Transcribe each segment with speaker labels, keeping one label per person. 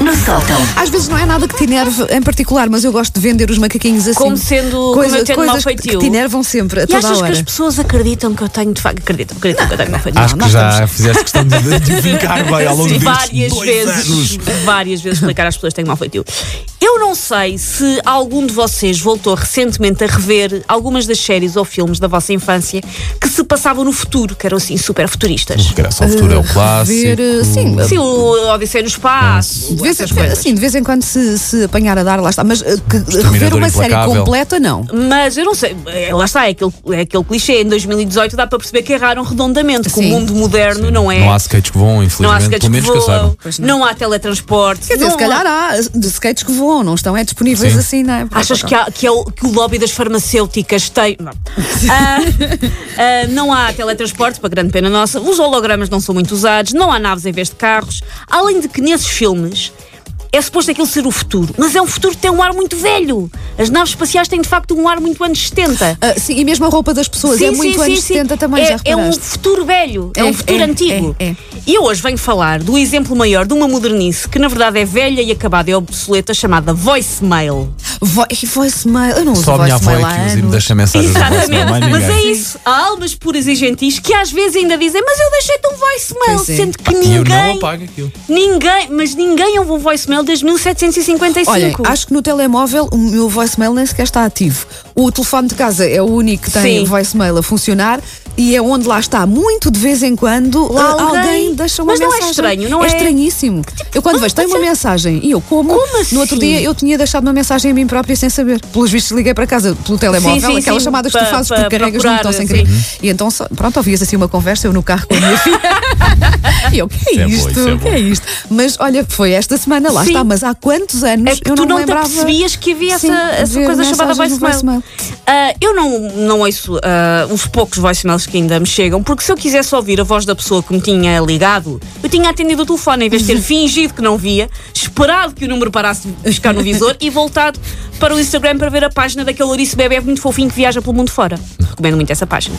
Speaker 1: no sótão.
Speaker 2: Às vezes não é nada que te enerve em particular, mas eu gosto de vender os macaquinhos assim.
Speaker 3: Como sendo- como eu tendo
Speaker 2: coisas que-
Speaker 3: feitio.
Speaker 2: que te enervam sempre, a
Speaker 3: E
Speaker 2: toda
Speaker 3: achas
Speaker 2: a
Speaker 3: que as pessoas acreditam que eu tenho de facto. Acreditam, acreditam que eu tenho mau feitio.
Speaker 4: Acho que
Speaker 2: nós
Speaker 4: já
Speaker 2: estamos-
Speaker 4: fizeste questão de, de vincar bem ao longo
Speaker 3: Sim, várias vezes,
Speaker 4: anos.
Speaker 3: várias vezes explicar às pessoas que têm mau feitio. Eu não sei se algum de vocês voltou recentemente a rever algumas das séries ou filmes da vossa infância que se passavam no futuro, que eram assim super futuristas.
Speaker 4: Que era só o futuro, é o clássico.
Speaker 2: Ver, sim,
Speaker 3: Sim, o Odisseia no Espaço,
Speaker 2: De vez,
Speaker 3: essas coisas.
Speaker 2: assim, de vez em quando se, se apanhar a dar, lá está. Mas eh, que, rever uma série completa, não.
Speaker 3: Mas eu não sei, é, lá está, é aquele, é aquele clichê. Em 2018 dá para perceber que erraram redondamente, que o
Speaker 2: Sim.
Speaker 3: mundo moderno não é.
Speaker 4: Não há skates que voam,
Speaker 3: não há
Speaker 4: infelizmente,
Speaker 3: skates
Speaker 4: pelo menos
Speaker 3: que voam, não.
Speaker 2: não.
Speaker 3: há teletransporte.
Speaker 2: Quer dizer,
Speaker 3: não
Speaker 2: se calhar há de skates que voam, não estão é disponíveis
Speaker 4: Sim.
Speaker 2: assim, não é?
Speaker 3: Achas que, há- que é o, que o lobby das farmacêuticas tem. Não. Ah, ah, não há teletransporte, para grande pena nossa. Os hologramas não são muito usados. Não há naves em vez de carros. Além de que nesses filmes. É suposto aquilo ser o futuro, mas é um futuro que tem um ar muito velho. As naves espaciais têm de facto um ar muito anos 70.
Speaker 2: Ah, sim, e mesmo a roupa das pessoas é muito anos 70 também,
Speaker 3: é,
Speaker 2: já
Speaker 3: é um
Speaker 2: reparaste?
Speaker 3: futuro velho, é,
Speaker 2: É,
Speaker 3: um futuro
Speaker 2: é,
Speaker 3: antigo.
Speaker 2: é, é.
Speaker 3: E eu hoje venho falar do exemplo maior de uma modernice que na verdade é velha e acabada e obsoleta, chamada voicemail.
Speaker 2: Vo voicemail, eu não uso
Speaker 4: Só a minha avó
Speaker 2: voicemail
Speaker 4: é
Speaker 2: há
Speaker 4: que usa e me
Speaker 2: anos.
Speaker 4: deixa mensagens voicemail,
Speaker 3: Exatamente, mas é isso. Há almas puras e gentis que às vezes ainda dizem, mas eu deixei-te um voicemail,
Speaker 2: é.
Speaker 3: sendo que
Speaker 4: eu não
Speaker 3: ninguém.
Speaker 4: apago aquilo.
Speaker 3: Ninguém, mas ninguém ouve um voicemail desde 1755.
Speaker 2: Olha, acho que no telemóvel o meu voicemail nem sequer está ativo. O telefone de casa é o único que tem
Speaker 3: Sim.
Speaker 2: voicemail a funcionar e é onde lá está, muito de vez em quando,
Speaker 3: Lá
Speaker 2: ah,
Speaker 3: alguém-
Speaker 2: alguém deixa uma
Speaker 3: Mas não é
Speaker 2: mensagem.
Speaker 3: estranho, não é?
Speaker 2: estranhíssimo. Eu quando vejo, tem uma mensagem e eu como.
Speaker 3: Como assim?
Speaker 2: No outro dia eu tinha deixado uma mensagem a mim própria sem saber. Pelos vistos, liguei para casa pelo telemóvel,
Speaker 3: Sim, sim,
Speaker 2: aquelas
Speaker 3: sim,
Speaker 2: chamadas que tu fazes
Speaker 3: pa-
Speaker 2: porque carregas no botão sem querer. E então, só- pronto, ouvias assim uma conversa, eu no carro com a minha filha. e eu, que é
Speaker 4: é bom,
Speaker 2: isto?
Speaker 4: isso é
Speaker 2: que é
Speaker 4: bom.
Speaker 2: isto? Mas olha, foi esta semana, lá
Speaker 3: Sim.
Speaker 2: está, mas há quantos anos
Speaker 3: É que
Speaker 2: eu
Speaker 3: tu
Speaker 2: não,
Speaker 3: não,
Speaker 2: me lembrava.
Speaker 3: percebias que havia
Speaker 2: Sim,
Speaker 3: essa, essa coisa chamada voicemail. Ah, eu não, não ouço ah, os poucos voicemails que ainda me chegam, porque se eu quisesse ouvir a voz da pessoa que me tinha ligado, eu tinha atendido o telefone, em vez de ter fingido que não via, esperado que o número parasse de buscar no visor e voltado para o Instagram para ver a página daquele ouriço bebê muito fofinho que viaja pelo mundo fora. Recomendo muito essa página.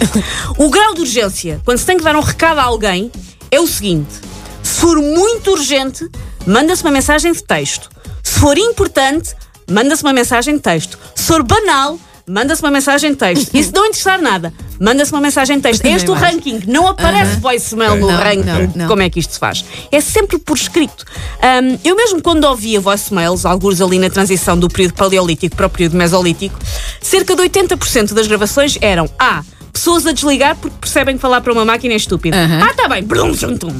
Speaker 3: O grau de urgência, quando se tem que dar um recado a alguém, é o seguinte: se for muito urgente, manda-se uma mensagem de texto. Se for importante, manda-se uma mensagem de texto. Se for banal, manda-se uma mensagem de texto. E se não interessar nada, manda-se uma mensagem de texto. É este o
Speaker 2: mais.
Speaker 3: ranking. Não aparece voicemail no
Speaker 2: Não,
Speaker 3: ranking.
Speaker 2: não, não.
Speaker 3: Como é que isto se faz? É sempre por escrito. Ahm, eu mesmo quando ouvia voicemails, alguns ali na transição do período paleolítico para o período mesolítico, cerca de 80% das gravações eram A. Pessoas a desligar porque percebem que falar para uma máquina é estúpido.
Speaker 2: Aham.
Speaker 3: Ah, tá bem. Brum, tum, tum.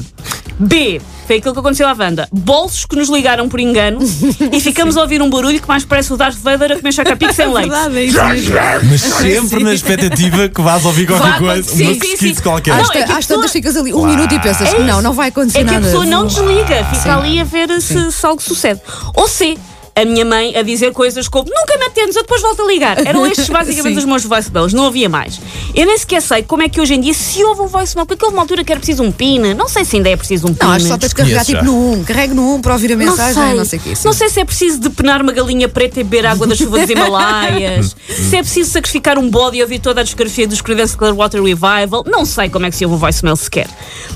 Speaker 3: B. Foi aquilo que aconteceu à Wanda. Bolsos que nos ligaram por engano e ficamos a ouvir um barulho que mais parece o Darth Vader a comer chacapic sem leite.
Speaker 2: Verdade, é isso mesmo.
Speaker 4: Mas sempre na expectativa que vais ouvir qualquer
Speaker 3: Vai
Speaker 4: coisa,
Speaker 3: acontecer,
Speaker 4: uma
Speaker 3: sim,
Speaker 4: pesquisa
Speaker 3: sim.
Speaker 4: qualquer.
Speaker 3: Não,
Speaker 2: Às,
Speaker 3: é que a
Speaker 2: às
Speaker 3: pessoa-
Speaker 2: tantas ficas ali um minuto e pensas,
Speaker 3: É
Speaker 2: não, não vai acontecer
Speaker 3: É que a
Speaker 2: nada.
Speaker 3: pessoa não desliga, fica ali a ver se, se algo sucede. Ou C. A minha mãe a dizer coisas como nunca me atendes, eu depois volto a ligar. Eram estes basicamente os meus voicemails, não havia mais. Eu nem sequer sei como é que hoje em dia se ouve um voicemail, porque houve uma altura que era preciso um PIN, não sei se ainda é preciso um PIN.
Speaker 2: Não, acho que só tens de carregar tipo
Speaker 4: já.
Speaker 2: no 1. Carrego no 1 para ouvir a mensagem, não sei o quê. sim.
Speaker 3: Não sei se é preciso depenar uma galinha preta e beber água das chuvas dos Himalaias. se é preciso sacrificar um bode e ouvir toda a discografia dos Creedence Clearwater Revival. Não sei como é que se ouve um voicemail sequer.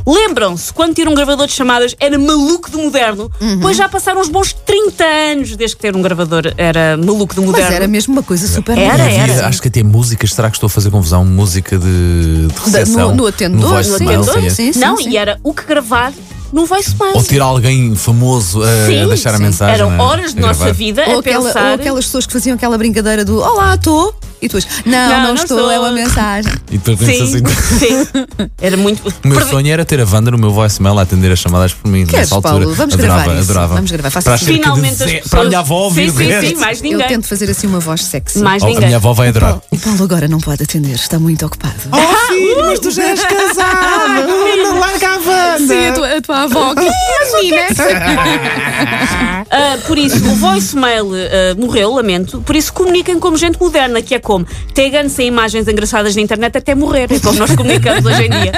Speaker 3: Lembram-se, quando ter um gravador de chamadas era maluco de moderno,
Speaker 2: Uhum.
Speaker 3: pois já passaram uns bons 30 anos desde que ter um gravador era maluco de
Speaker 2: Mas
Speaker 3: moderno.
Speaker 2: era mesmo uma coisa super
Speaker 3: Era,
Speaker 2: moderna.
Speaker 3: era.
Speaker 4: Havia- Acho que até músicas, será que estou a fazer confusão? Música de, de recepção?
Speaker 2: no- no atendor,
Speaker 4: no
Speaker 2: no atendor,
Speaker 4: sim.
Speaker 2: sim.
Speaker 3: Não, e era o que gravar no voicemail.
Speaker 4: Ou ter alguém famoso a
Speaker 3: Sim,
Speaker 4: deixar a
Speaker 3: sim.
Speaker 4: mensagem.
Speaker 3: Eram
Speaker 4: né?
Speaker 3: horas de
Speaker 4: A
Speaker 3: nossa vida
Speaker 2: Ou,
Speaker 3: a
Speaker 2: aquela-
Speaker 3: pensar.
Speaker 2: ou aquelas pessoas que faziam aquela brincadeira do Olá, estou. E tu és, não,
Speaker 3: Não,
Speaker 2: não, estou,
Speaker 3: estou.
Speaker 2: é uma mensagem.
Speaker 4: E depois pensa
Speaker 3: Sim,
Speaker 4: assim.
Speaker 3: sim. Era muito.
Speaker 4: O meu
Speaker 3: Perdi-
Speaker 4: sonho era ter a Wanda no meu voicemail a atender as chamadas por mim.
Speaker 2: Queres,
Speaker 4: nessa altura.
Speaker 2: Paulo? Vamos
Speaker 4: adorava,
Speaker 2: gravar isso.
Speaker 4: adorava.
Speaker 2: Vamos gravar, faça
Speaker 4: para,
Speaker 2: assim.
Speaker 4: de
Speaker 3: Finalmente as
Speaker 4: ze-
Speaker 3: pessoas.
Speaker 4: para a minha avó ouvir
Speaker 3: sim, sim, sim, mais
Speaker 2: Eu
Speaker 3: ninguém.
Speaker 2: tento fazer assim uma voz sexy.
Speaker 3: Mais
Speaker 4: Oh, a
Speaker 3: ninguém.
Speaker 4: minha avó vai adorar.
Speaker 2: O Paulo agora não pode atender, está muito ocupado.
Speaker 4: Oh filho, mas tu já és casado! Não larga a Wanda!
Speaker 2: Sim, a tua, a tua avó.
Speaker 3: Ah, por isso, o voicemail ah, morreu, lamento. Por isso, comuniquem como gente moderna, que é como Tegam-se em imagens engraçadas na internet até morrer. É como nós comunicamos hoje em dia.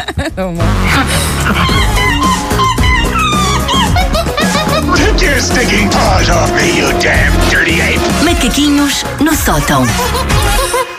Speaker 5: Take your stinking paws off me, you damn dirty ape!
Speaker 1: Macaquinhos no sótão.